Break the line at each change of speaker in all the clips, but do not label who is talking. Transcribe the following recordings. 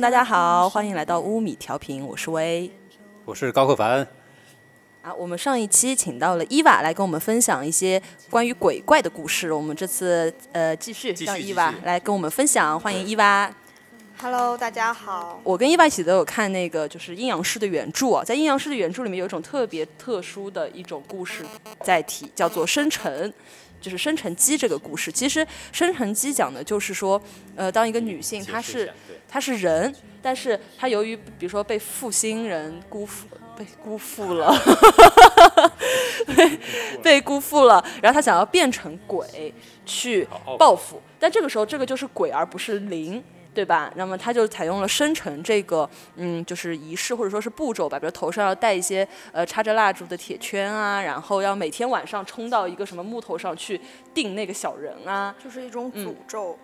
大家好，欢迎来到乌米调频，我是薇。
我是高克凡。
啊，我们上一期请到了伊娃来跟我们分享一些关于鬼怪的故事，我们这次呃继续
继续
让伊娃来跟我们分享，欢迎伊娃。
Hello，大家好。
我跟伊娃一起都有看那个就是阴阳师的原著啊，在阴阳师的原著里面有一种特别特殊的一种故事载体，叫做生辰。就是生辰姬这个故事，其实生辰姬讲的就是说，呃，当一个女性她是她是人，但是她由于比如说被负心人辜负，被辜负了，被被辜负了，然后她想要变成鬼去报复，但这个时候这个就是鬼而不是灵。对吧？那么他就采用了生辰这个，嗯，就是仪式或者说是步骤吧，比如头上要戴一些呃插着蜡烛的铁圈啊，然后要每天晚上冲到一个什么木头上去定那个小人啊，
就是一种诅咒。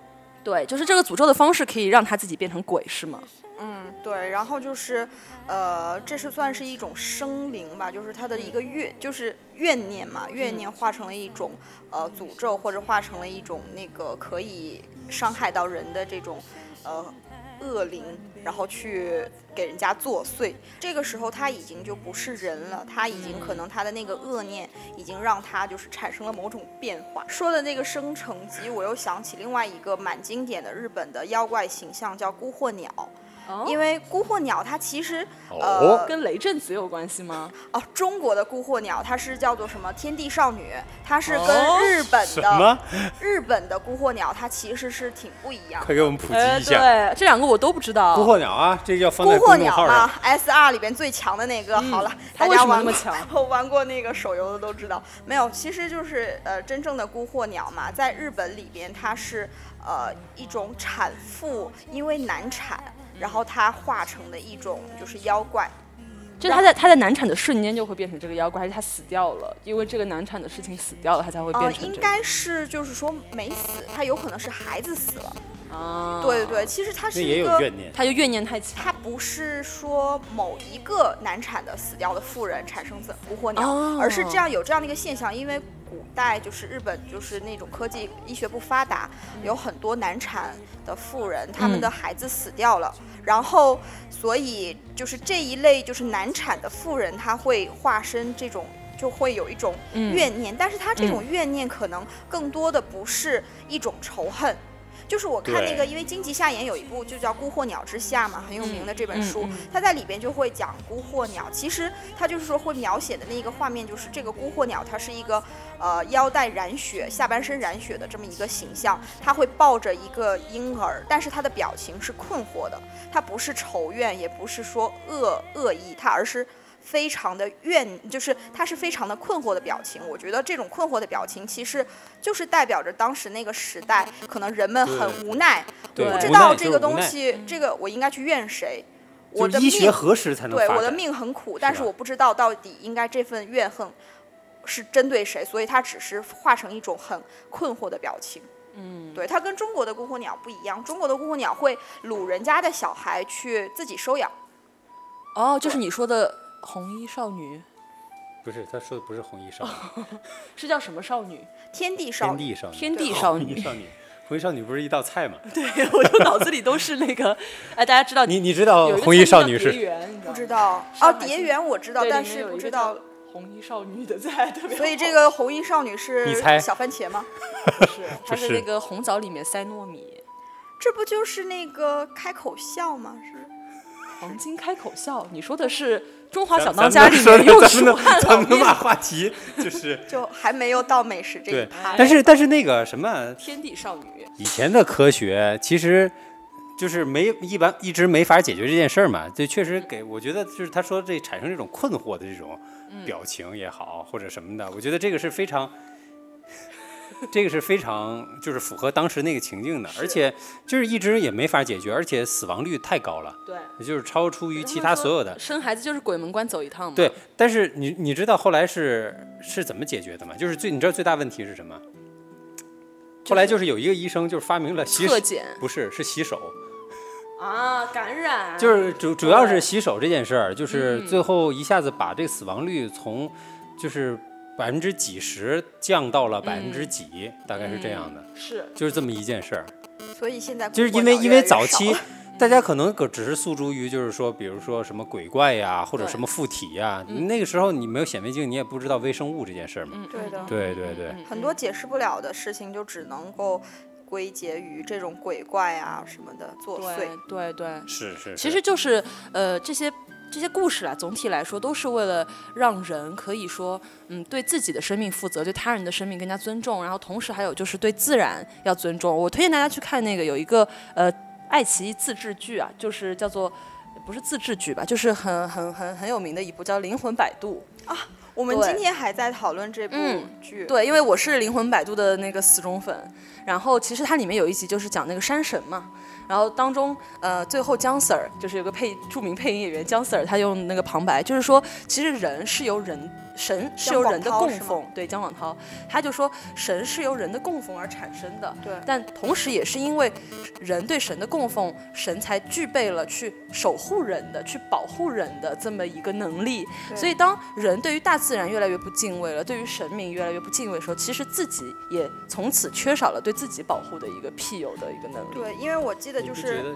对，就是这个诅咒的方式可以让他自己变成鬼，是吗？
嗯，对。然后就是，呃，这是算是一种生灵吧，就是他的一个怨，就是怨念嘛，怨念化成了一种呃诅咒，或者化成了一种那个可以伤害到人的这种呃恶灵，然后去给人家作祟。这个时候他已经就不是人了，他已经可能他的那个恶念已经让他就是产生了某种变化。说的那个生成机，我又想起另外一个蛮经典的日本的妖怪形象，叫孤惑鸟。因为孤惑鸟它其实
哦
呃
跟雷震子有关系吗？
哦，中国的孤惑鸟它是叫做什么天地少女，它是
哦
跟日本的、
什么？
日本的孤惑鸟它其实是挺不一样的。
快给我们普及
哎，
一下。
对，这两个我都不知道。
孤惑鸟啊，这要放
孤惑
在公众号
鸟嘛
上。
，S R 里边最强的那个。好了，
它为什么
大家玩过
那么强？
我玩过那个手游的都知道，没有，其实就是呃真正的孤惑鸟嘛，在日本里边它是呃一种产妇因为难产，然后她化成的一种就是妖怪。
就她在她在难产的瞬间就会变成这个妖怪，还是她死掉了？因为这个难产的事情死掉了，她才会变
呃，
成这个。
应该是就是说没死，她有可能是孩子死了。
啊，
对对对，其实他是一个。
他就怨念太强。
他不是说某一个难产的死掉的妇人产生的孤惑鸟，
哦
而是这样有这样的一个现象，因为古代就是日本就是那种科技医学不发达，有很多难产的妇人，他们的孩子死掉了，然后所以就是这一类就是难产的妇人，她会化身这种。就会有一种
嗯
怨念，但是她这种怨念可能更多的不是一种仇恨，就是我看那个，因为荆棘夏言有一部就叫《孤惑鸟之下》嘛，很有名的这本书，它在里边就会讲孤惑鸟。其实它就是说会描写的那一个画面，就是这个孤惑鸟，它是一个呃腰带染血、下半身染血的这么一个形象，它会抱着一个婴儿，但是它的表情是困惑的，它不是仇怨，也不是说恶恶意，它而是。非常的怨，就是他是非常的困惑的表情。我觉得这种困惑的表情，其实就是代表着当时那个时代，可能人们很无奈，我不知道这个东西，这个我应该去怨谁。我
就
的命
医学何时才能
对，我的命很苦，但是我不知道到底应该这份怨恨是针对谁，所以他只是化成一种很困惑的表情。
嗯，
对，它跟中国的孤惑鸟不一样，中国的孤惑鸟会掳人家的小孩去自己收养。
哦，就是你说的红衣少女，
不是，他说的不是红衣少女，
是叫什么少女？
天地少女，
天地少女。
天地少
红衣
女。
少女，红衣少女不是一道菜吗？
对，我就脑子里都是那个，哎，大家知道
你你知道红衣少女是？
蝶园，你
不知
知道
哦，蝶园我知道，但是不知道。
红衣少女的菜，特别
所以这个红衣少女是
你猜
小番茄吗？
不是，它
是
那个红枣里面塞糯米，
这不就是那个开口笑吗？是。
黄金开口笑。你说的是《中华小当家》里面
又
出汗了
咱们能把话题就是
就还没有到美食这一
对
趴。
但是但是那个什么，
天地少女。
以前的科学其实就是没一般一直没法解决这件事儿嘛。这确实给我觉得就是他说这产生这种困惑的这种表情也好，或者什么的，我觉得这个是非常。这个是非常就是符合当时那个情境的，而且就是一直也没法解决，而且死亡率太高了，
对，
也就是超出于其他所有的。
生孩子就是鬼门关走一趟嘛。
对，但是你你知道后来是是怎么解决的吗？就是最你知道最大问题是什么？后来就是有一个医生就是发明了洗手，不是是洗手，
啊，感染。
就是主主要是洗手这件事儿，就是
嗯。
最后一下子把这个死亡率从就是百分之几十降到了百分之几，大概是这样的，
是。
就是这么一件事儿。
所以现在
就是因为因为早期 大家可能可只是诉诸于就是说，比如说什么鬼怪呀，或者什么附体呀，那个时候你没有显微镜，你也不知道微生物这件事儿嘛。
嗯，
对的。
对对对，
很多解释不了的事情，就只能够归结于这种鬼怪啊什么的作祟。
对。对对，
是是。
其实就是呃这些这些故事啊，总体来说都是为了让人可以说，嗯，对自己的生命负责，对他人的生命更加尊重，然后同时还有就是对自然要尊重。我推荐大家去看那个有一个呃爱奇艺自制剧啊，就是叫做。不是自制剧吧，就是很很很很有名的一部叫《灵魂摆渡》。
啊我们今天还在讨论这部
嗯
剧，
对，因为我是灵魂摆渡的那个死忠粉，然后其实它里面有一集就是讲那个山神嘛，然后当中呃最后姜 Sir 就是有个配著名配音演员姜 Sir，他用那个旁白就是说，其实人是由人神是由人的供奉，对姜广涛，他就说神是由人的供奉而产生的，
对
但同时也是因为人对神的供奉，神才具备了去守护人的、去保护人的这么一个能力。所以，当人对于大自然越来越不敬畏了，对于神明越来越不敬畏的时候，其实自己也从此缺少了对自己保护的一个庇佑的一个能力。
对，因为我记得就是
觉得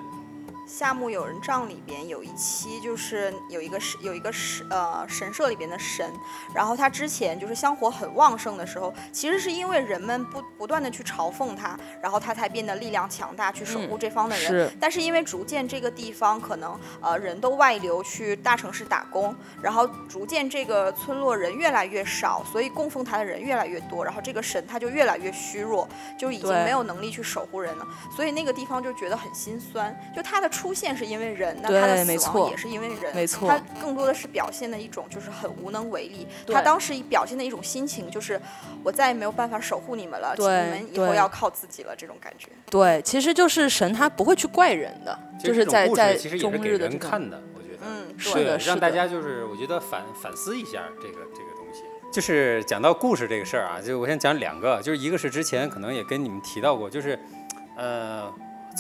夏目友人帐里边有一期，就是有一个神有一个神呃神社里边的神，然后他之前就是香火很旺盛的时候，其实是因为人们不不断的去嘲讽他，然后他才变得力量强大，去守护
嗯
这方的人。
是
但是因为逐渐这个地方可能呃人都外流去大城市打工，然后逐渐这个村落人越来越少，所以供奉他的人越来越多，然后这个神他就越来越虚弱，就已经没有能力去守护人了，所以那个地方就觉得很心酸。就他的出现是因为人，那他的
没
死亡
错
也是因为人，
没错
他更多的是表现的一种就是很无能为力。他当时表现的一种心情就是我再也没有办法守护你们了，你们以后要靠自己了这种感觉。
对，其实就是神他不会去怪人的，就是在在
其实也
中
是给
日的。
人看的，我觉得。
嗯，
是
对
的是的
让大家就是我觉得反反思一下这个这个东西。就是讲到故事这个事儿啊，就我先讲两个，就是一个是之前可能也跟你们提到过，就是呃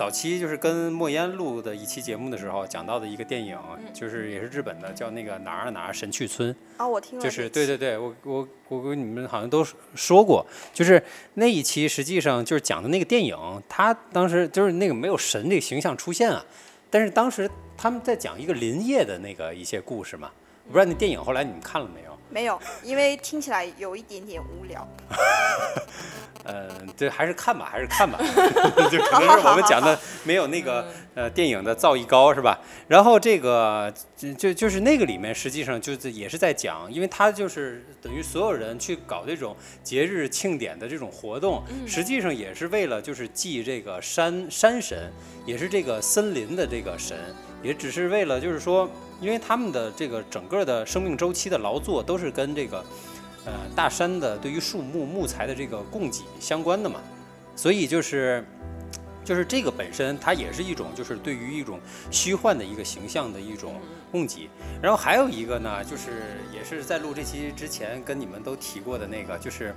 早期就是跟莫言录的一期节目的时候讲到的一个电影，就是也是日本的，叫那个哪儿哪儿神去村。
啊，我听了
就是对对对，我我我跟你们好像都说过，就是那一期实际上就是讲的那个电影，他当时就是那个没有神这个形象出现啊，但是当时他们在讲一个林业的那个一些故事嘛，我不知道那电影后来你们看了没有？
没有，因为听起来有一点点无聊。
呃，这还是看吧，还是看吧，就可能是我们讲的没有那个呃电影的造诣高，是吧？然后这个就就就是那个里面，实际上就是也是在讲，因为他就是等于所有人去搞这种节日庆典的这种活动，实际上也是为了就是祭这个山山神，也是这个森林的这个神，也只是为了就是说，因为他们的这个整个的生命周期的劳作都是跟这个。呃大山的对于树木木材的这个供给相关的嘛，所以就是就是这个本身它也是一种就是对于一种虚幻的一个形象的一种供给。然后还有一个呢，就是也是在录这期之前跟你们都提过的那个，就是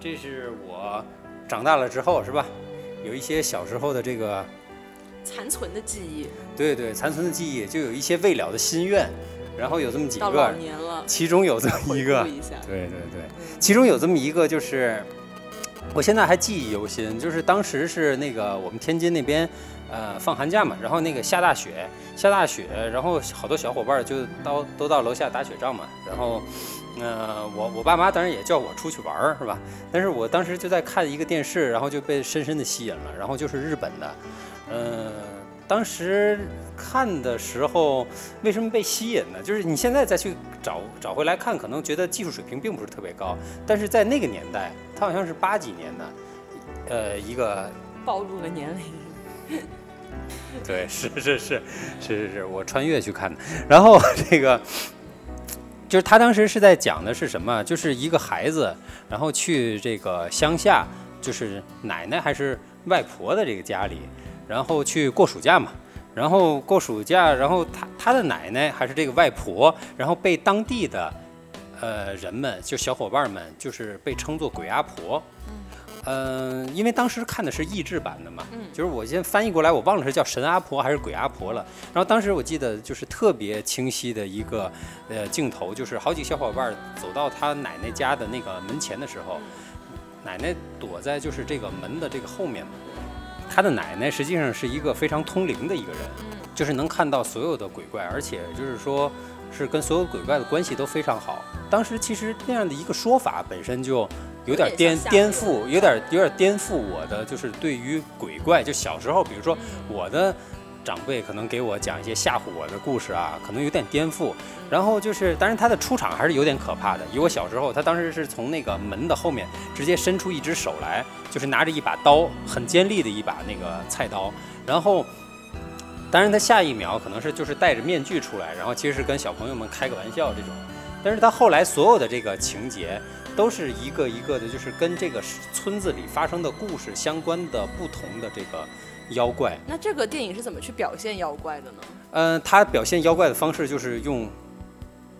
这是我长大了之后是吧？有一些小时候的这个
残存的记忆，
对对残存的记忆，就有一些未了的心愿，然后有这么几个，
年了，
其中有这么一个。
一。
对对对，其中有这么一个，就是我现在还记忆犹新，就是当时是那个我们天津那边，呃，放寒假嘛，然后那个下大雪，下大雪，然后好多小伙伴就到都到楼下打雪仗嘛，然后，呃，我我爸妈当然也叫我出去玩儿，是吧？但是我当时就在看一个电视，然后就被深深的吸引了，然后就是日本的，呃，当时看的时候为什么被吸引呢？就是你现在再去找找回来看，可能觉得技术水平并不是特别高，但是在那个年代，它好像是八几年的，呃，一个
暴露了年龄。
对，是是是是是是，我穿越去看的。然后这个就是他当时是在讲的是什么？就是一个孩子，然后去这个乡下，就是奶奶还是外婆的这个家里，然后去过暑假嘛。然后过暑假，然后他他的奶奶还是这个外婆，然后被当地的呃人们，就小伙伴们，就是被称作鬼阿婆。嗯、因为当时看的是译制版的嘛，
嗯
就是我先翻译过来，我忘了是叫神阿婆还是鬼阿婆了。然后当时我记得就是特别清晰的一个呃镜头，就是好几个小伙伴走到他奶奶家的那个门前的时候，奶奶躲在就是这个门的这个后面嘛，他的奶奶实际上是一个非常通灵的一个人，就是能看到所有的鬼怪，而且就是说是跟所有鬼怪的关系都非常好。当时其实那样的一个说法本身就有点颠颠覆，有点有点颠覆我的就是对于鬼怪，就小时候，比如说我的。长辈可能给我讲一些吓唬我的故事啊，可能有点颠覆。然后就是，当然他的出场还是有点可怕的。以我小时候，他当时是从那个门的后面直接伸出一只手来，就是拿着一把刀，很尖利的一把那个菜刀。然后，当然他下一秒可能是就是戴着面具出来，然后其实是跟小朋友们开个玩笑这种。但是他后来所有的这个情节都是一个一个的，就是跟这个村子里发生的故事相关的不同的这个。妖怪，
那这个电影是怎么去表现妖怪的呢？
嗯，它表现妖怪的方式就是用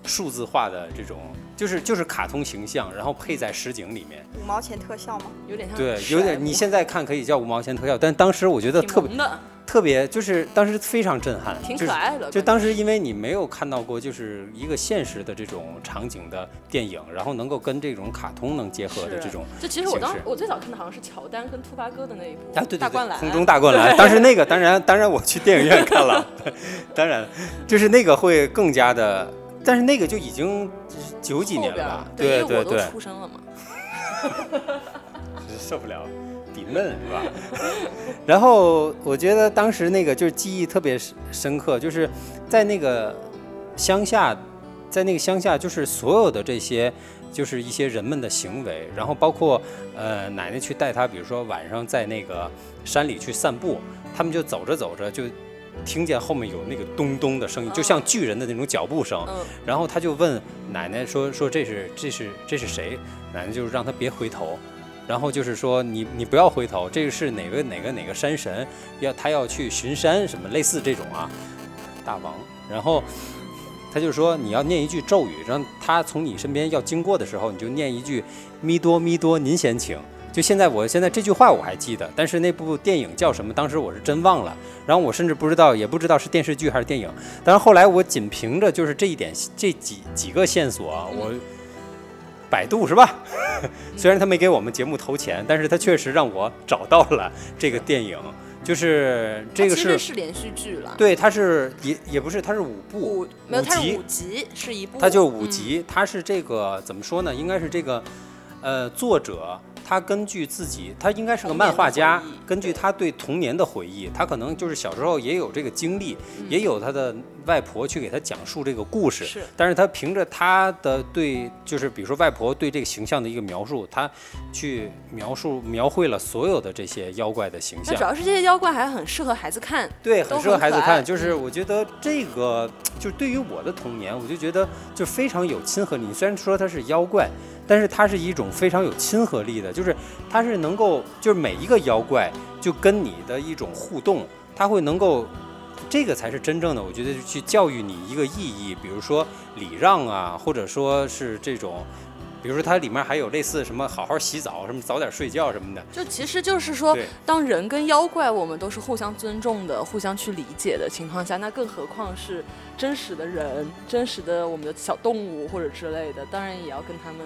数字化的这种，就是就是卡通形象，然后配在实景里面。
五毛钱特效吗？
有点像。
对，有点。你现在看可以叫五毛钱特效，但当时我觉得特别。特别就是当时非常震撼，
挺可爱的。
就当时因为你没有看到过，就是一个现实的这种场景的电影，然后能够跟这种卡通能结合的这种。
就其实我当时我最早看的好像是乔丹跟兔八哥的那一部啊，
对对
对，
空中大灌篮。当时那个当然当然我去电影院看了，当然就是那个会更加的，但是那个就已经九几年了吧？对对对，
出生了嘛，
受不了。闷是吧？然后我觉得当时那个就是记忆特别深刻，就是在那个乡下，在那个乡下，就是所有的这些，就是一些人们的行为，然后包括呃奶奶去带他，比如说晚上在那个山里去散步，他们就走着走着就听见后面有那个咚咚的声音，就像巨人的那种脚步声，然后他就问奶奶说说这是这是这是谁？奶奶就让他别回头。然后就是说，你你不要回头，这个是哪个哪个哪个山神，要他要去巡山什么类似这种啊，大王。然后他就说你要念一句咒语，让他从你身边要经过的时候，你就念一句咪多咪多，您先请。就现在，我现在这句话我还记得，但是那部电影叫什么，当时我是真忘了。然后我甚至不知道，也不知道是电视剧还是电影。但是后来我仅凭着就是这一点这几几个线索啊，我。百度是吧？虽然他没给我们节目投钱，但是他确实让我找到了这个电影，就是这个是
是连续剧了。
对，它是也也不是，它是五部，
五没有，它是五集，是一部，
它就五集，它是这个怎么说呢？应该是这个呃作者。他根据自己，他应该是个漫画家。根据他对童年的回忆，他可能就是小时候也有这个经历，也有他的外婆去给他讲述这个故事。
是，
但是他凭着他的对，就是比如说外婆对这个形象的一个描述，他去描述描绘了所有的这些妖怪的形象。
主要是这些妖怪还很适合孩子看。
对，很适合孩子看。就
是
我觉得这个，就对于我的童年，我就觉得就非常有亲和力。虽然说它是妖怪。但是它是一种非常有亲和力的，就是它是能够，就是每一个妖怪就跟你的一种互动，它会能够，这个才是真正的，我觉得去教育你一个意义，比如说礼让啊，或者说是这种，比如说它里面还有类似什么好好洗澡，什么早点睡觉什么的，
就其实就是说，当人跟妖怪我们都是互相尊重的、互相去理解的情况下，那更何况是真实的人、真实的我们的小动物或者之类的，当然也要跟他们。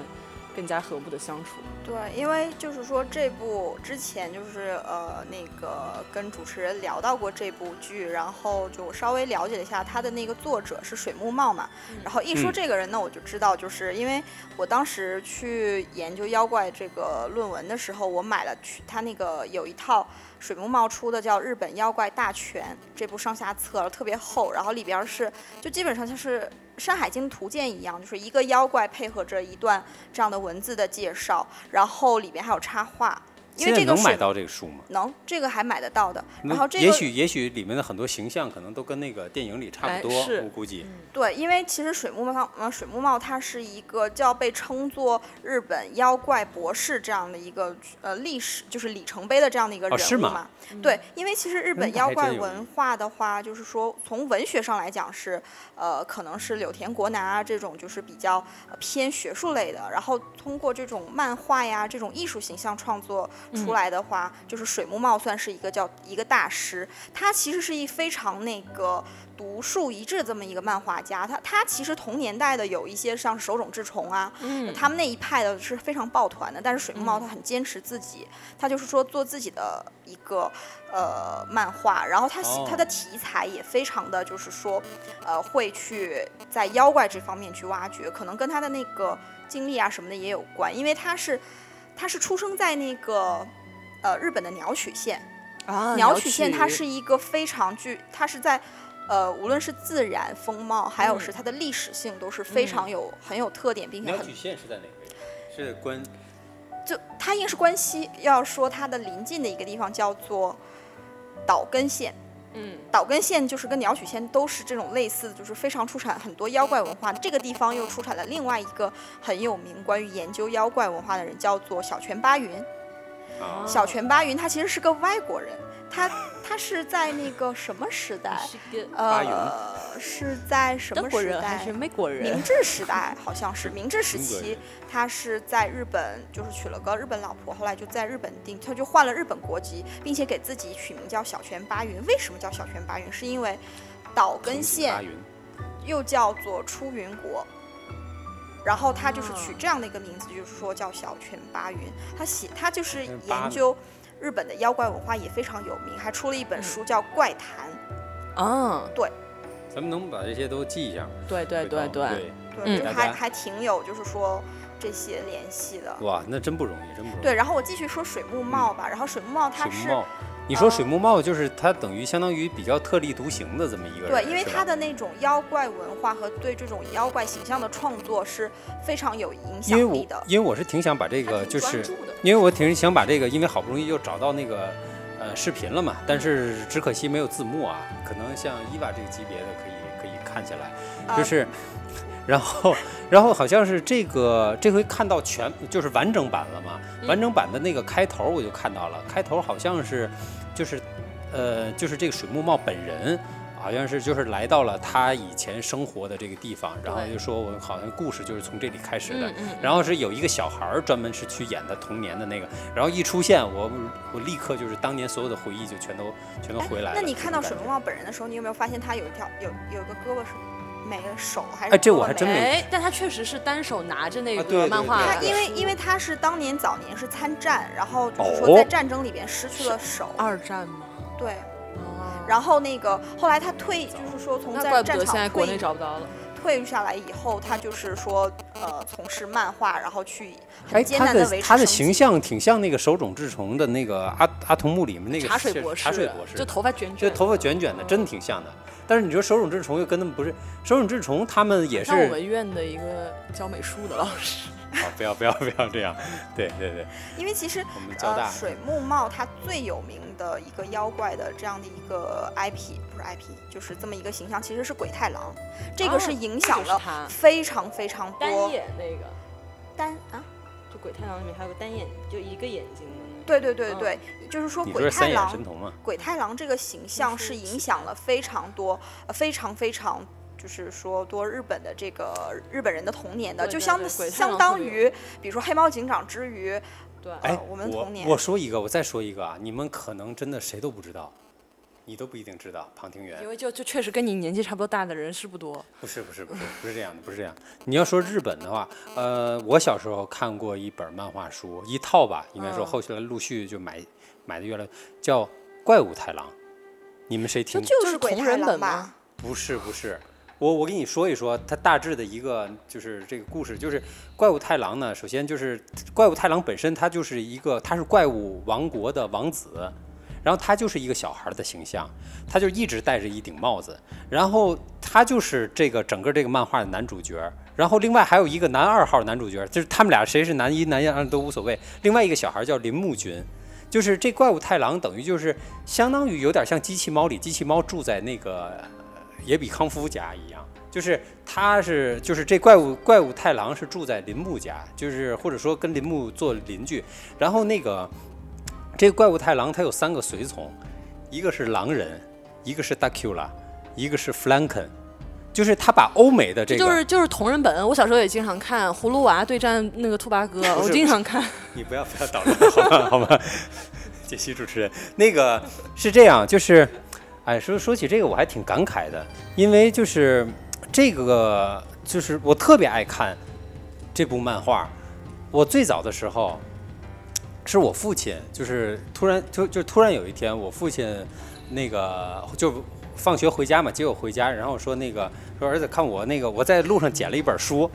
更加和睦的相处。
对，因为就是说这部之前就是呃那个跟主持人聊到过这部剧，然后就稍微了解了一下他的那个作者是水木茂嘛。然后一说这个人呢，我就知道，就是因为我当时去研究妖怪这个论文的时候，我买了去他那个有一套水木茂出的叫《日本妖怪大全》这部上下册，特别厚，然后里边是就基本上就是。《山海经》图鉴一样，就是一个妖怪配合着一段这样的文字的介绍，然后里边还有插画。因为这个
能买到这个书吗？
能，这个还买得到的。然后这个
也许也许里面的很多形象可能都跟那个电影里差不多，我估计。
对，因为其实水木茂，呃，水木茂他是一个叫被称作日本妖怪博士这样的一个呃历史，就是里程碑的这样的一个人物嘛。对，因为其实日本妖怪文化的话，就是说从文学上来讲是，呃，可能是柳田国男啊这种就是比较偏学术类的，然后通过这种漫画呀这种艺术形象创作。出来的话，就是水木茂算是一个叫一个大师，他其实是一非常那个独树一帜的这么一个漫画家。他他其实同年代的有一些像手冢治虫啊，
嗯。
他们那一派的是非常抱团的，但是水木茂他很坚持自己，他就是说做自己的一个呃漫画，然后他他的题材也非常的就是说呃会去在妖怪这方面去挖掘，可能跟他的那个经历啊什么的也有关，因为他是他是出生在那个呃日本的鸟取县，
啊，
鸟取县它是一个非常具，它是在。呃，无论是自然风貌，还有
嗯
是它的历史性，都是非常有、很有特点，并且很
鸟取县是在哪个位置？是关
就它应该是关西，要说它的邻近的一个地方叫做岛根县。
嗯
岛根县就是跟鸟取县都是这种类似的，就是非常出产很多妖怪文化。这个地方又出产了另外一个很有名关于研究妖怪文化的人，叫做小泉八云。
啊，
小泉八云他其实是个外国人，他他是在那个什么时代？呃，是在什么时代
还？是美国人
明？治时代好像是明治时期，他是在日本，就是娶了个日本老婆，后来就在日本定，他就换了日本国籍，并且给自己取名叫小泉八云。为什么叫小泉八云？是因为岛根县又叫做出云国，然后他就是取
啊
这样的一个名字，就是说叫小泉八云。他写他就是研究日本的妖怪文化也非常有名，还出了一本
嗯
书叫《怪谈》。
嗯，对，
咱们能把这些都记一下。
对对对
对
对，
对，
嗯
就是
大家
还还挺有，就是说这些联系的。
哇，那真不容易，真不容易。
对，然后我继续说水木茂吧。然后水木茂它是
水木茂，你说
呃
水木茂就是它等于相当于比较特立独行的这么一个人，
对，因为
是吧
他的那种妖怪文化和对这种妖怪形象的创作是非常有影
因为我
响力的。
因为我是挺想把这个就是
专注的
因为我挺想把这个，因为好不容易又找到那个呃视频了嘛，但是只可惜没有字幕啊。可能像伊娃这个级别的可以可以看起来，
啊
就是，然后然后好像是这个这回看到全就是完整版了嘛，
嗯
完整版的那个开头我就看到了，开头好像是就是呃就是这个水木茂本人。好像是就是来到了他以前生活的这个地方，然后就说我好像故事就是从这里开始的，然后是有一个小孩儿专门是去演的童年的那个，然后一出现，我我立刻就是当年所有的回忆就全都全都回来了。
那你看到水木茂本人的时候，你有没有发现他有一条有有一个胳膊是没了，手还是
哎这我还真没
哎，但他确实是单手拿着那个漫画
他因为因为他是当年早年是参战，然后就是
哦。
说在战争里边失去了手，
二战吗？
对，
哦
然后那个后来他退，就是说从在战
得现在国内
场退役
找不到了。
退下来以后，他就是说呃从事漫画，然后去
哎，
很艰难的维持
哎他的形象挺像那个手冢治虫的那个阿阿童木里面那个
茶水博士，
茶水博士，
就头发卷卷，
就头发卷卷的，真的挺像的。但是你说手冢治虫又跟他们不是，手冢治虫他们也是
像我们院的一个教美术的老师。
啊，不要不要不要这样，对对对，
因为其实
我们交大
呃水木茂它最有名的一个妖怪的这样的一个 IP 不是 IP，就是这么一个形象，其实是鬼太郎，这个是
哦
影响了非常非常
单眼那个，
单啊，
就鬼太郎里面还有个单眼，就一个眼睛。
对对对
嗯
对，就是说鬼太郎
神童吗？
鬼太郎这个形象是影响了非常多，呃，非常非常。就是说，多日本的这个日本人的童年的，
对对
就相相当于，比如说黑猫警长之于，
对，
哎，
我们童年
我说一个，我再说一个啊，你们可能真的谁都不知道，你都不一定知道庞庭园
因。为就就确实跟你年纪差不多大的人是不多。
不是不是不是不是这样的，不是这样。你要说日本的话，呃，我小时候看过一本漫画书，一套吧，应该说
嗯
后来陆续就买买的越来叫《怪物太郎》，你们谁听？
就是鬼太
同人本
郎吧
吗？
不是不是，我我给你说一说它大致的一个就是这个故事，就是怪物太郎呢，首先就是怪物太郎本身，他就是一个他是怪物王国的王子。然后他就是一个小孩的形象，他就一直戴着一顶帽子，然后他就是这个整个这个漫画的男主角。然后另外还有一个男二号男主角，就是他们俩谁是男一男二都无所谓。另外一个小孩叫林木君，就是这怪物太郎等于就是相当于有点像机器猫里机器猫住在那个呃野比康夫家一样，就是他是就是这怪物怪物太郎是住在林木家，就是或者说跟林木做邻居，然后那个这个怪物太郎他有三个随从，一个是狼人，一个是 Dacula，一个是 Flanken。就是他把欧美的这个，
就是就是同人本，我小时候也经常看《葫芦娃对战那个兔八哥》，我经常看。
你不要不要捣乱好吗？好吗？解析主持人，那个是这样，就是，哎，说说起这个我还挺感慨的，因为就是这个就是我特别爱看这部漫画。我最早的时候是我父亲，就是突然就就突然有一天，我父亲那个就放学回家嘛，接我回家，然后说那个说儿子看我那个我在路上捡了一本书，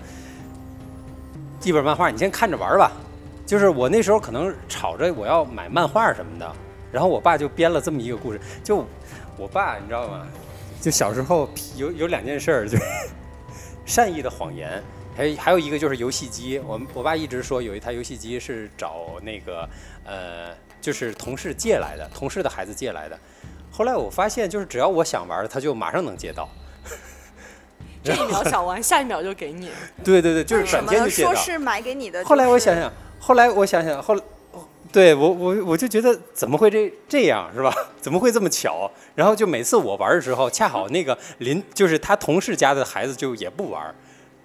一本漫画，你先看着玩吧。就是我那时候可能吵着我要买漫画什么的，然后我爸就编了这么一个故事。就我爸你知道吗？就小时候有有两件事儿，就是 善意的谎言，还还有一个就是游戏机。我我爸一直说有一台游戏机是找那个呃，就是同事借来的，同事的孩子借来的。后来我发现，就是只要我想玩，他就马上能借到。
这一秒想玩，下一秒就给你。
对对对，就是转天就借到。
说是买给你的。
后来我想想。后来我想想，后，对我我我就觉得怎么会这这样是吧？怎么会这么巧？然后就每次我玩的时候，恰好那个邻就是他同事家的孩子就也不玩。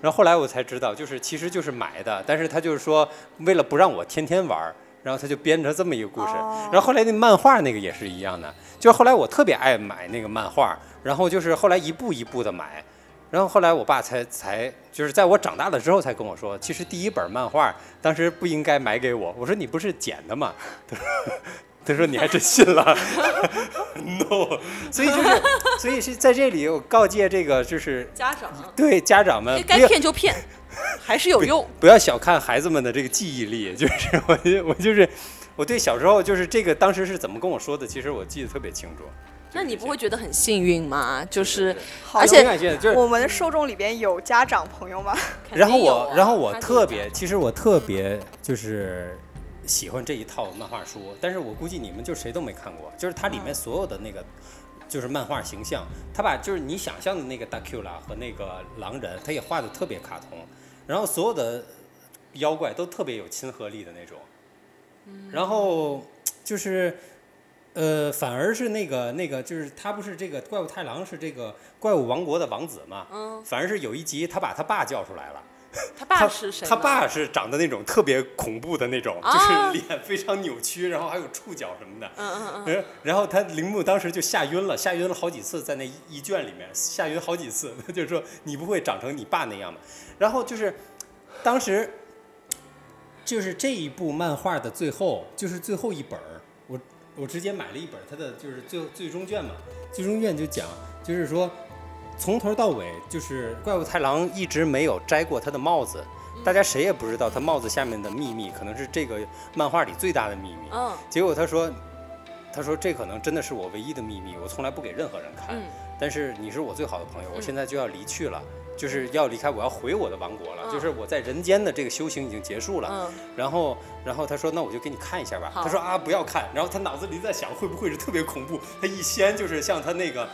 然后后来我才知道，就是其实就是买的，但是他就是说为了不让我天天玩，然后他就编成这么一个故事。然后后来那漫画那个也是一样的，就是后来我特别爱买那个漫画，然后就是后来一步一步的买。然后后来我爸才才就是在我长大了之后才跟我说，其实第一本漫画当时不应该买给我。我说你不是捡的吗？他 说他说你还真信了。no，所以就是所以是在这里我告诫这个就是
家长
对家长们
该骗就骗，还是有用。
不要小看孩子们的这个记忆力，就是我我就是我对小时候就是这个当时是怎么跟我说的，其实我记得特别清楚。
那你不会觉得很幸运吗？就是，
而且我们的受众里边有家长朋友吗？
然后我，然后我特别，其实我特别就是喜欢这一套漫画书，但是我估计你们就谁都没看过，就是它里面所有的那个就是漫画形象，它把就是你想象的那个大 Q 啦和那个狼人，它也画的特别卡通，然后所有的妖怪都特别有亲和力的那种，然后就是。呃，反而是那个那个，就是他不是这个怪物太郎是这个怪物王国的王子嘛？嗯。反而是有一集他把他爸叫出来了。
他爸是谁？
他爸是长得那种特别恐怖的那种，就是脸非常扭曲，然后还有触角什么的。嗯嗯嗯。然后他铃木当时就吓晕了，吓晕了好几次，在那一卷里面吓晕好几次。他 就说：“你不会长成你爸那样吧？”然后就是当时就是这一部漫画的最后，就是最后一本儿。我直接买了一本他的就是最最终卷嘛，最终卷就讲就是说从头到尾就是怪物太郎一直没有摘过他的帽子，大家谁也不知道他帽子下面的秘密，可能是这个漫画里最大的秘密。嗯。结果他说，他说这可能真的是我唯一的秘密，我从来不给任何人看。嗯。但是你是我最好的朋友，我现在就要离去了。就是要离开，我要回我的王国了。就是我在人间的这个修行已经结束了。然后，然后他说：“那我就给你看一下吧。”他说：“啊，不要看。”然后他脑子里在想，会不会是特别恐怖？他一掀就是像他那个，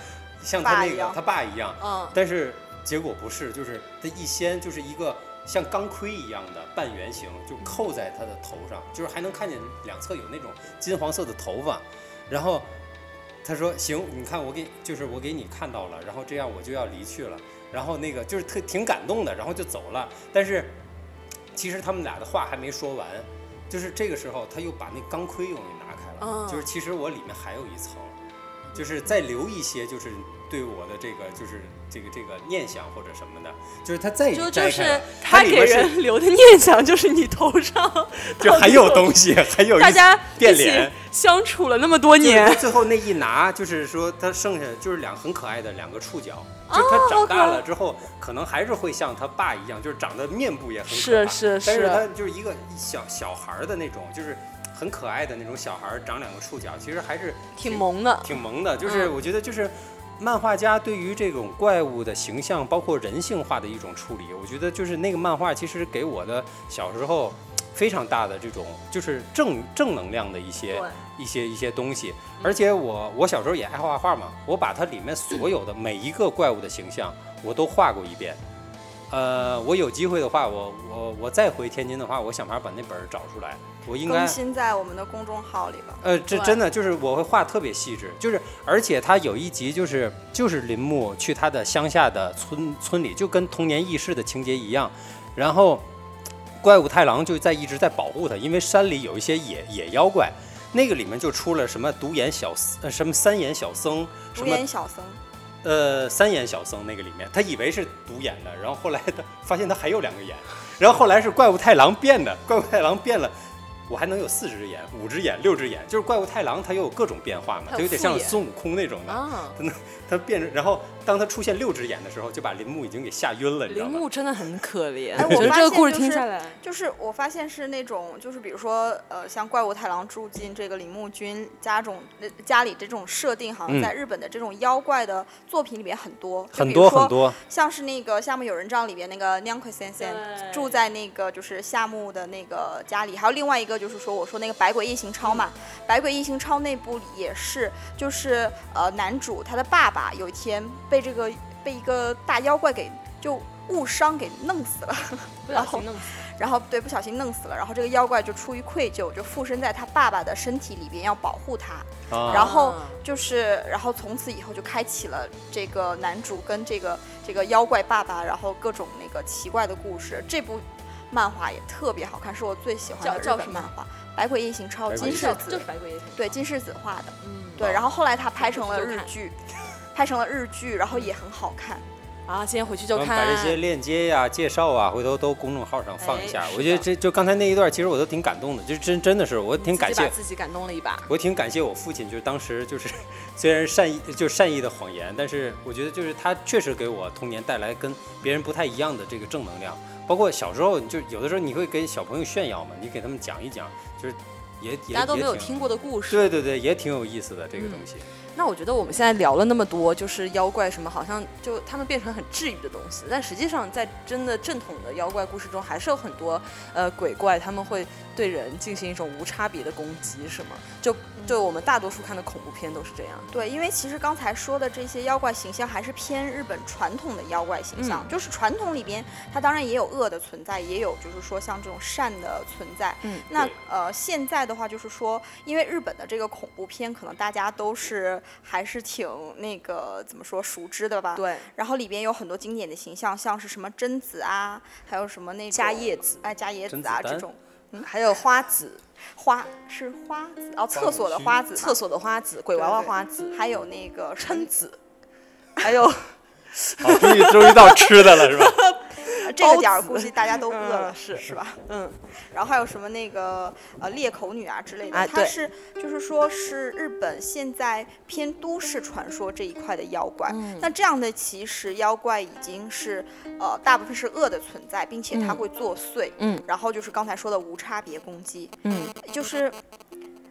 像他那个他爸一样。嗯。但是结果不是，就是他一掀就是一个像钢盔一样的半圆形，就扣在他的头上，就是还能看见两侧有那种金黄色的头发。然后他说：“行，你看我给，就是我给你看到了。然后这样我就要离去了。”然后那个就是特挺感动的，然后就走了。但是其实他们俩的话还没说完，就是这个时候他又把那钢盔又给拿开了。就是其实我里面还有一层，就是再留一些，就是对我的这个就是这个这个念想或者什么的，就是他再
就就是他给人留的念想，就是你头上
就还有东西，还有
大家
变脸
相处了那么多年，
最后那一拿，就是说他剩下就是两很可爱的两个触角。就他长大了之后，可能还是会像他爸一样，就是长得面部也很可
爱。是是
是。但是他就是一个小小孩儿的那种，就是很可爱的那种小孩儿，长两个触角，其实还是
挺萌的。
挺萌的，就是我觉得就是漫画家对于这种怪物的形象，包括人性化的一种处理，我觉得就是那个漫画其实给我的小时候。非常大的这种就是正正能量的一些一些一些东西，而且我我小时候也爱画画嘛，我把它里面所有的每一个怪物的形象我都画过一遍，呃，我有机会的话，我我我再回天津的话，我想法把那本儿找出来。我应该
更新在我们的公众号里吧。
呃，这真的就是我会画特别细致，就是而且他有一集就是就是林木去他的乡下的村村里，就跟童年轶事的情节一样，然后怪物太郎就在一直在保护他，因为山里有一些野野妖怪，那个里面就出了什么独眼小呃什么三眼小僧，什
独
么
眼小僧，
呃三眼小僧那个里面，他以为是独眼的，然后后来他发现他还有两个眼，然后后来是怪物太郎变的，怪物太郎变了。我还能有四只眼、五只眼、六只眼，就是怪物太郎，它又有各种变化嘛，
它有
点像孙悟空那种的。
啊，
它变成，然后当他出现六只眼的时候，就把铃木已经给吓晕了，你知道吗？
铃木真的很可怜。
哎
我觉得这个故事
现就是
听下来，
就是我发现是那种，就是比如说，呃，像怪物太郎住进这个铃木君家中，呃家里这种设定，好像
嗯
在日本的这种妖怪的作品里面很多，就
很
比如说
多很多，
像是那个《夏目友人帐》里边那个 Nyanko 先生住在那个就是夏目的那个家里，还有另外一个就是说我说那个《百鬼夜行超》嘛，百鬼夜行超》那部里也是，就是呃男主他的爸爸有一天被这个被一个大妖怪给就误伤给弄死了，
不
然后
小心弄死。
然后对不小心弄死了，然后这个妖怪就出于愧疚就附身在他爸爸的身体里边要保护他，
啊，
然后
啊
就是，然后从此以后就开启了这个男主跟这个这个妖怪爸爸，然后各种那个奇怪的故事。这部漫画也特别好看，是我最喜欢的日
叫叫什么
本漫画《百鬼夜行超》，金世子
就就是百鬼夜行。
对金世子画的，
嗯，
对。然后后来他拍成了日剧，拍成了日剧，然后也很好看。
啊，今天回去就看。
把这些链接呀、介绍啊，回头都公众号上放一下。
哎
我觉得这就刚才那一段，其实我都挺感动的，就真真的是我挺感谢
自己，自己感动了一把。
我挺感谢我父亲，就是当时就是 虽然善意就是善意的谎言，但是我觉得就是他确实给我童年带来跟别人不太一样的这个正能量。包括小时候，就有的时候你会跟小朋友炫耀嘛，你给他们讲一讲，就是也也
大家都没有听过的故事。
对对对，也挺有意思的这个东西。
那我觉得我们现在聊了那么多，就是妖怪什么，好像就他们变成很治愈的东西，但实际上在真的正统的妖怪故事中，还是有很多呃鬼怪，他们会对人进行一种无差别的攻击，是吗？就就我们大多数看的恐怖片都是这样。
对，因为其实刚才说的这些妖怪形象还是偏日本传统的妖怪形象，
嗯
就是传统里边它当然也有恶的存在，也有就是说像这种善的存在。
嗯，
那呃，现在的话就是说，因为日本的这个恐怖片，可能大家都是还是挺那个怎么说熟知的吧？。
对，
然后里边有很多经典的形象，像是什么贞子啊，还有什么那种
伽叶子
哎，伽叶子啊这种
还有花子，
花是花子哦，厕所的花子，
厕所的花子，鬼娃娃花子，
还有那个什么
琛子，还有
好，终于终于到吃的了，是吧？
这个点儿估计大家都饿了，
嗯是
是吧？
嗯，
然后还有什么那个呃裂口女啊之类的，
啊
它是就是说是日本现在偏都市传说这一块的妖怪。
嗯
那这样的其实妖怪已经是呃大部分是恶的存在，并且它
嗯
会作祟。
嗯
然后就是刚才说的无差别攻击，
嗯
就是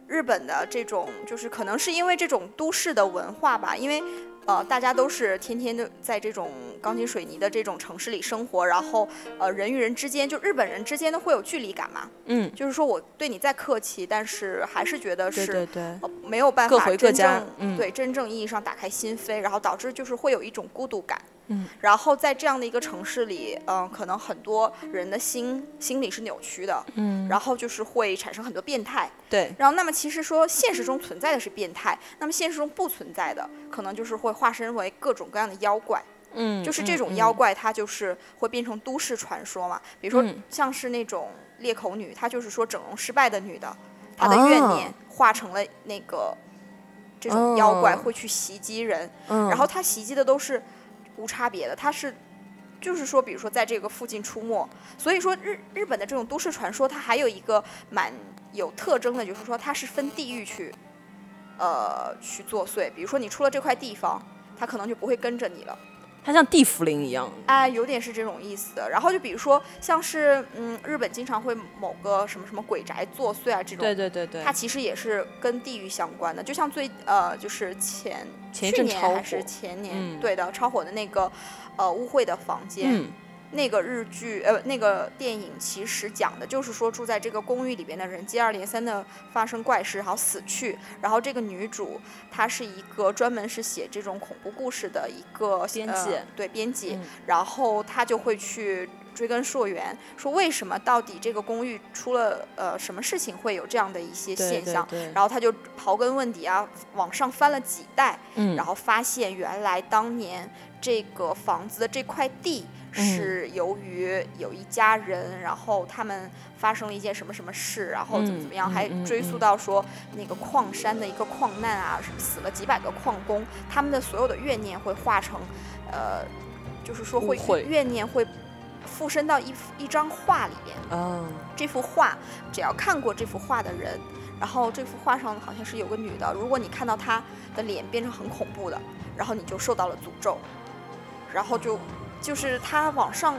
日本的这种，就是可能是因为这种都市的文化吧，因为呃大家都是天天的在这种钢筋水泥的这种城市里生活，然后呃人与人之间，就日本人之间的会有距离感嘛，
嗯，
就是说我对你再客气，但是还是觉得是。
对对对，
呃，没有办法真
回各家
正、
嗯
对真正意义上打开心扉，然后导致就是会有一种孤独感。
嗯，
然后在这样的一个城市里，嗯、可能很多人的心心理是扭曲的，
嗯，
然后就是会产生很多变态。
对，
然后，那么其实说现实中存在的是变态，那么现实中不存在的，可能就是会化身为各种各样的妖怪。
嗯，
就是这种
嗯
妖，怪，它就是会变成都市传说嘛。比如说
嗯
像是那种裂口女，她就是说整容失败的女的，她的怨念
哦
化成了那个这种妖怪
哦
会去袭击人，
嗯，
然后她袭击的都是无差别的，她是。就是说，比如说在这个附近出没，所以说日日本的这种都市传说，它还有一个蛮有特征的，就是说它是分地域去，呃，去作祟。比如说你出了这块地方，它可能就不会跟着你了。
它像地茯苓一样，
哎，有点是这种意思的。然后就比如说，像是嗯，日本经常会某个什么什么鬼宅作祟啊，这种，
对对对对，
它其实也是跟地域相关的。就像最呃，就是前去年还是前年、
嗯
对的超火的那个呃污秽的房间，
嗯
那个日剧呃那个电影其实讲的就是说住在这个公寓里边的人接二连三的发生怪事，然后死去，然后这个女主她是一个专门是写这种恐怖故事的一个
编辑。
呃对编辑，
嗯。
然后她就会去。追根溯源，说为什么到底这个公寓出了呃什么事情会有这样的一些现象？
对。对
然后他就刨根问底啊，往上翻了几代，
嗯。
然后发现原来当年这个房子的这块地
嗯。
是由于有一家人，然后他们发生了一件什么什么事，然后怎么怎么样，
嗯
还
嗯
追溯
嗯
到说那个矿山的一个矿难啊，死了几百个矿工，他们的所有的怨念会化成，呃，就是说会
会。
怨念会附身到一幅一张画里边。
哦，
这幅画，只要看过这幅画的人，然后这幅画上好像是有个女的，如果你看到她的脸变成很恐怖的，然后你就受到了诅咒，然后就就是他往上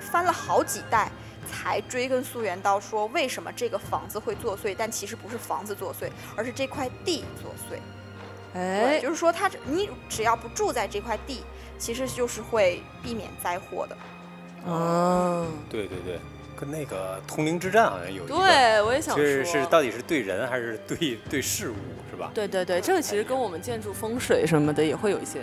翻了好几代。才追根溯源到说为什么这个房子会作祟，但其实不是房子作祟，而是这块地作祟。
哎，，
就是说他你只要不住在这块地，其实就是会避免灾祸的。
嗯，
对对对，跟那个通灵之战好像有一个，
对，我也想
就是，是到底是对人还是对对事物是吧？
对对对，这个其实跟我们建筑风水什么的也会有一些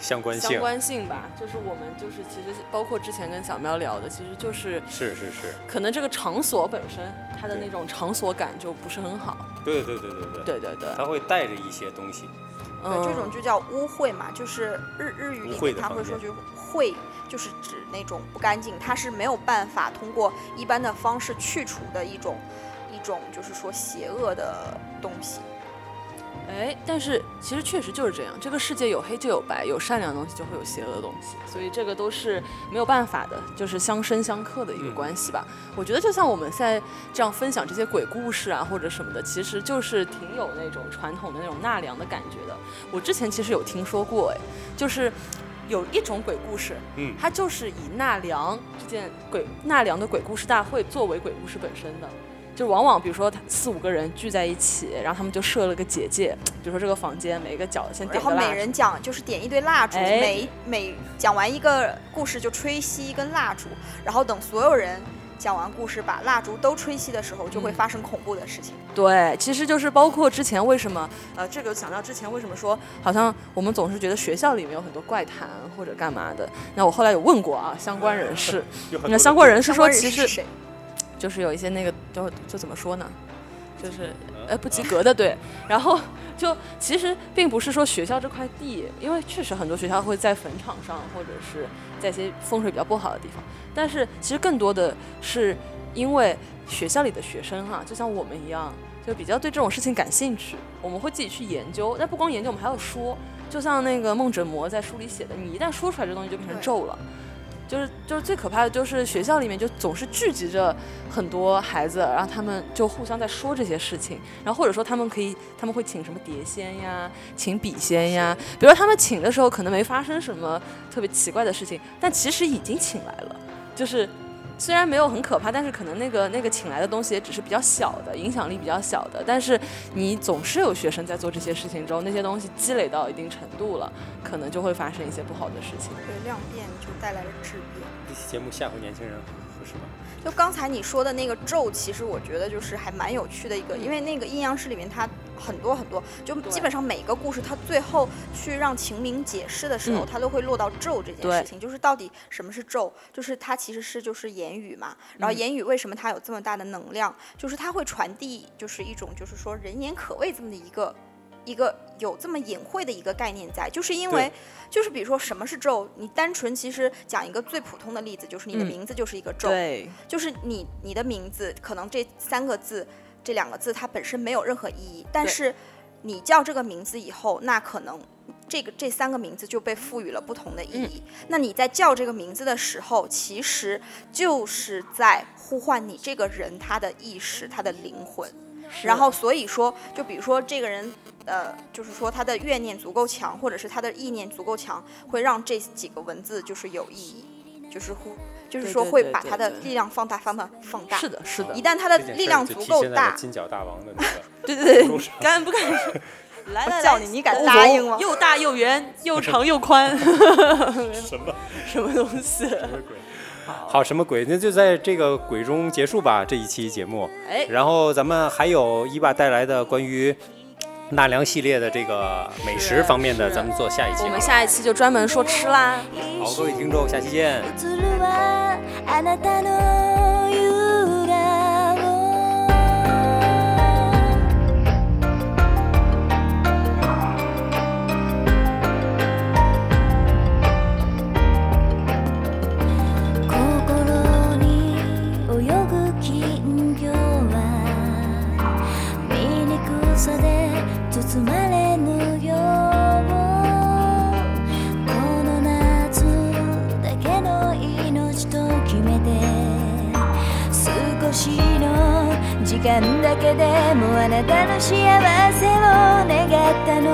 相
相关性。
相关性吧。就是我们就是其实包括之前跟小喵聊的，其实就是
是是是，
可能这个场所本身它的那种场所感就不是很好。
对对对对对，
对对对，
它会带着一些东西，
对，
嗯，
这种就叫污秽嘛，就是日日语里
污秽
面
的房间
他会说就秽，就是指那种不干净，它是没有办法通过一般的方式去除的一种一种就是说邪恶的东西。
哎，但是其实确实就是这样，这个世界有黑就有白，有善良的东西就会有邪恶的东西，所以这个都是没有办法的，就是相生相克的一个
嗯
关系吧。我觉得就像我们现在这样分享这些鬼故事啊或者什么的，其实就是挺有那种传统的那种纳凉的感觉的。我之前其实有听说过，哎，就是。有一种鬼故事，
嗯。
它就是以纳凉这件鬼纳凉的鬼故事大会作为鬼故事本身的，就是往往比如说他四五个人聚在一起，然后他们就设了个结界，比如说这个房间每一个角先点
然后
个蜡烛，
每人讲就是点一堆蜡烛，
哎。
每每讲完一个故事就吹熄一根蜡烛，然后等所有人讲完故事把蜡烛都吹熄的时候，就会
嗯
发生恐怖的事情。
对，其实就是包括之前为什么呃，这个想到之前为什么说好像我们总是觉得学校里面有很多怪谈或者干嘛的，那我后来有问过啊相关人士，那相关人士说其实？就是有一些那个就就怎么说呢，就是呃不及格的对，然后就其实并不是说学校这块地，因为确实很多学校会在坟场上或者是在一些风水比较不好的地方，但是其实更多的是因为学校里的学生哈、就像我们一样，就比较对这种事情感兴趣，我们会自己去研究，但不光研究，我们还要说，就像那个梦枕魔在书里写的，你一旦说出来，这东西就变成咒了。就是就是最可怕的就是学校里面就总是聚集着很多孩子，然后他们就互相在说这些事情，然后或者说他们可以他们会请什么碟仙呀，请笔仙呀，比如说他们请的时候可能没发生什么特别奇怪的事情，但其实已经请来了，就是虽然没有很可怕，但是可能那个那个请来的东西也只是比较小的，影响力比较小的，但是你总是有学生在做这些事情之后，那些东西积累到一定程度了，可能就会发生一些不好的事情。
对，量变就带来了质变。
这期节目吓唬年轻人合适吗？
就刚才你说的那个咒，其实我觉得就是还蛮有趣的一个，因为那个阴阳师里面它很多很多，就基本上每个故事它最后去让秦明解释的时候，
嗯
它都会落到咒这件事情，就是到底什么是咒，就是它其实是就是言语嘛，然后
嗯
言语为什么它有这么大的能量，就是它会传递就是一种就是说人言可畏这么的一个。一个有这么隐晦的一个概念在，就是因为，就是比如说什么是咒，你单纯其实讲一个最普通的例子，就是你的
嗯。
名字就是一个咒，
对，
就是你你的名字可能这三个字、这两个字它本身没有任何意义，但是你叫这个名字以后，那可能这个这三个名字就被赋予了不同的意义。那你在叫这个名字的时候，其实就是在呼唤你这个人他的意识、他的灵魂。然后所以说，就比如说这个人，呃，就是说他的怨念足够强，或者是他的意念足够强，会让这几个文字就是有意义，就是呼，就是说会把他的力量放大、放大、放大。
是的，是的。
一，旦他的力量足够大，
金角大王的那个
对对对，敢不敢说？来 来。来，
叫你你敢
哦
答应吗？
又大又圆，又长又宽，
什么？
什么东西？
什么鬼？好，什么鬼？那就在这个鬼中结束吧，这一期节目。
哎
然后咱们还有伊爸带来的关于纳凉系列的这个美食方面的，咱们做下一期。
我们下一期就专门说吃啦。
好，各位听众，下期见。
けでもあなたの幸せを願ったの。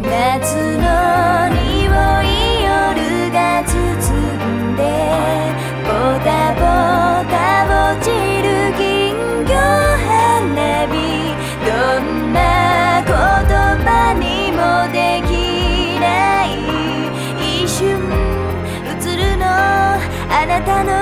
夏の匂い夜が包んでポタポタ落ちる金魚花火。どんな言葉にもできない。一瞬映るのあなたの